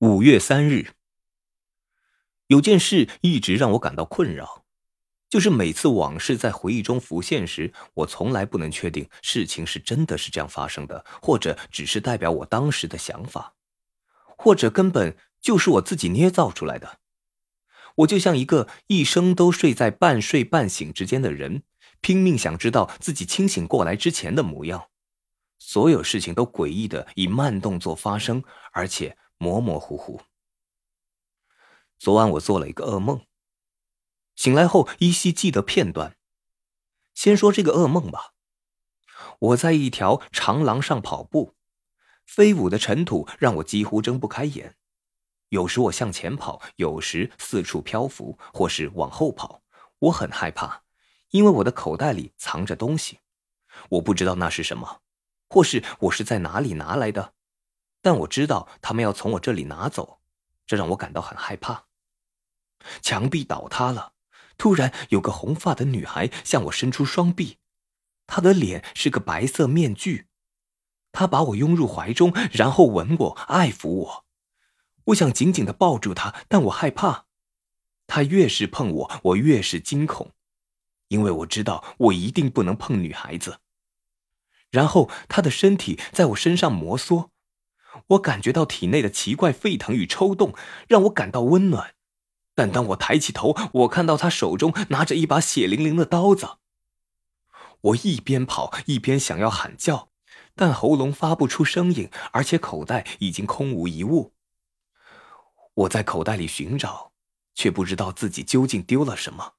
五月三日，有件事一直让我感到困扰，就是每次往事在回忆中浮现时，我从来不能确定事情是真的是这样发生的，或者只是代表我当时的想法，或者根本就是我自己捏造出来的。我就像一个一生都睡在半睡半醒之间的人，拼命想知道自己清醒过来之前的模样。所有事情都诡异的以慢动作发生，而且。模模糊糊。昨晚我做了一个噩梦，醒来后依稀记得片段。先说这个噩梦吧。我在一条长廊上跑步，飞舞的尘土让我几乎睁不开眼。有时我向前跑，有时四处漂浮，或是往后跑。我很害怕，因为我的口袋里藏着东西，我不知道那是什么，或是我是在哪里拿来的。但我知道他们要从我这里拿走，这让我感到很害怕。墙壁倒塌了，突然有个红发的女孩向我伸出双臂，她的脸是个白色面具，她把我拥入怀中，然后吻我，爱抚我。我想紧紧的抱住她，但我害怕。她越是碰我，我越是惊恐，因为我知道我一定不能碰女孩子。然后她的身体在我身上摩挲。我感觉到体内的奇怪沸腾与抽动，让我感到温暖。但当我抬起头，我看到他手中拿着一把血淋淋的刀子。我一边跑一边想要喊叫，但喉咙发不出声音，而且口袋已经空无一物。我在口袋里寻找，却不知道自己究竟丢了什么，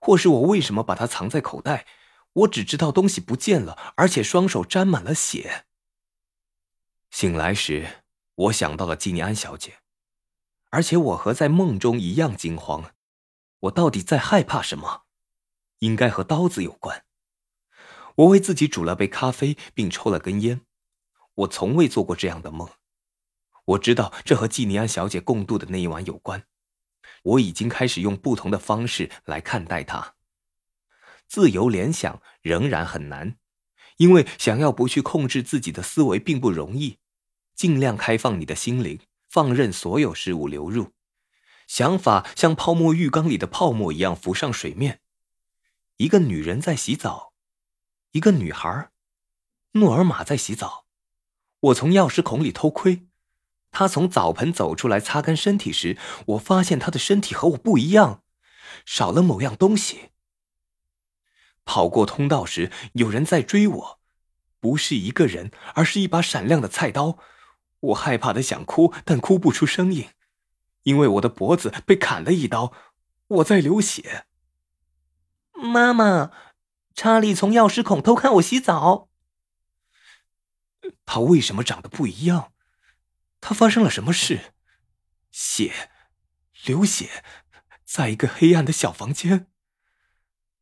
或是我为什么把它藏在口袋。我只知道东西不见了，而且双手沾满了血。醒来时，我想到了季尼安小姐，而且我和在梦中一样惊慌。我到底在害怕什么？应该和刀子有关。我为自己煮了杯咖啡，并抽了根烟。我从未做过这样的梦。我知道这和季尼安小姐共度的那一晚有关。我已经开始用不同的方式来看待它。自由联想仍然很难。因为想要不去控制自己的思维并不容易，尽量开放你的心灵，放任所有事物流入，想法像泡沫浴缸里的泡沫一样浮上水面。一个女人在洗澡，一个女孩，诺尔玛在洗澡。我从钥匙孔里偷窥，她从澡盆走出来擦干身体时，我发现她的身体和我不一样，少了某样东西。跑过通道时，有人在追我，不是一个人，而是一把闪亮的菜刀。我害怕的想哭，但哭不出声音，因为我的脖子被砍了一刀，我在流血。妈妈，查理从钥匙孔偷看我洗澡。他为什么长得不一样？他发生了什么事？血，流血，在一个黑暗的小房间。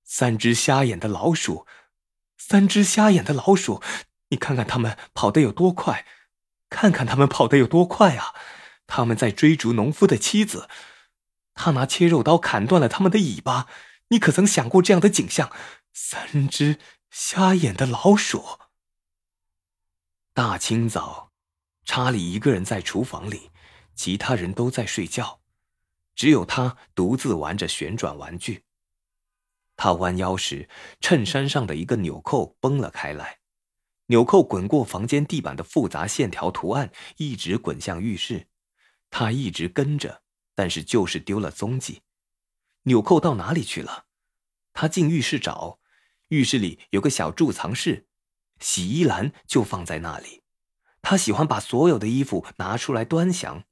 三只瞎眼的老鼠，三只瞎眼的老鼠，你看看它们跑得有多快，看看他们跑得有多快啊！他们在追逐农夫的妻子，他拿切肉刀砍断了他们的尾巴。你可曾想过这样的景象？三只瞎眼的老鼠。大清早，查理一个人在厨房里，其他人都在睡觉，只有他独自玩着旋转玩具。他弯腰时，衬衫上的一个纽扣崩了开来，纽扣滚过房间地板的复杂线条图案，一直滚向浴室。他一直跟着，但是就是丢了踪迹。纽扣到哪里去了？他进浴室找，浴室里有个小贮藏室，洗衣篮就放在那里。他喜欢把所有的衣服拿出来端详，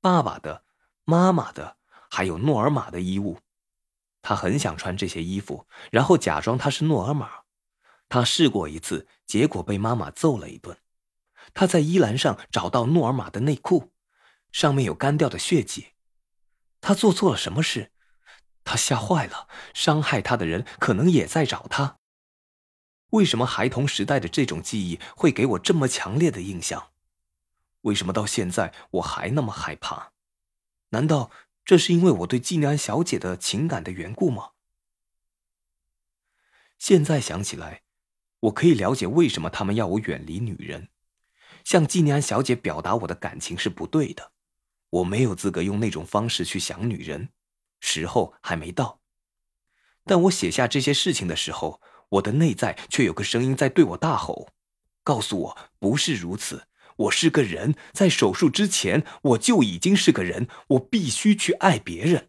爸爸的、妈妈的，还有诺尔玛的衣物。他很想穿这些衣服，然后假装他是诺尔玛。他试过一次，结果被妈妈揍了一顿。他在衣篮上找到诺尔玛的内裤，上面有干掉的血迹。他做错了什么事？他吓坏了。伤害他的人可能也在找他。为什么孩童时代的这种记忆会给我这么强烈的印象？为什么到现在我还那么害怕？难道？这是因为我对季安小姐的情感的缘故吗？现在想起来，我可以了解为什么他们要我远离女人。向季尼安小姐表达我的感情是不对的，我没有资格用那种方式去想女人，时候还没到。但我写下这些事情的时候，我的内在却有个声音在对我大吼，告诉我不是如此。我是个人，在手术之前我就已经是个人，我必须去爱别人。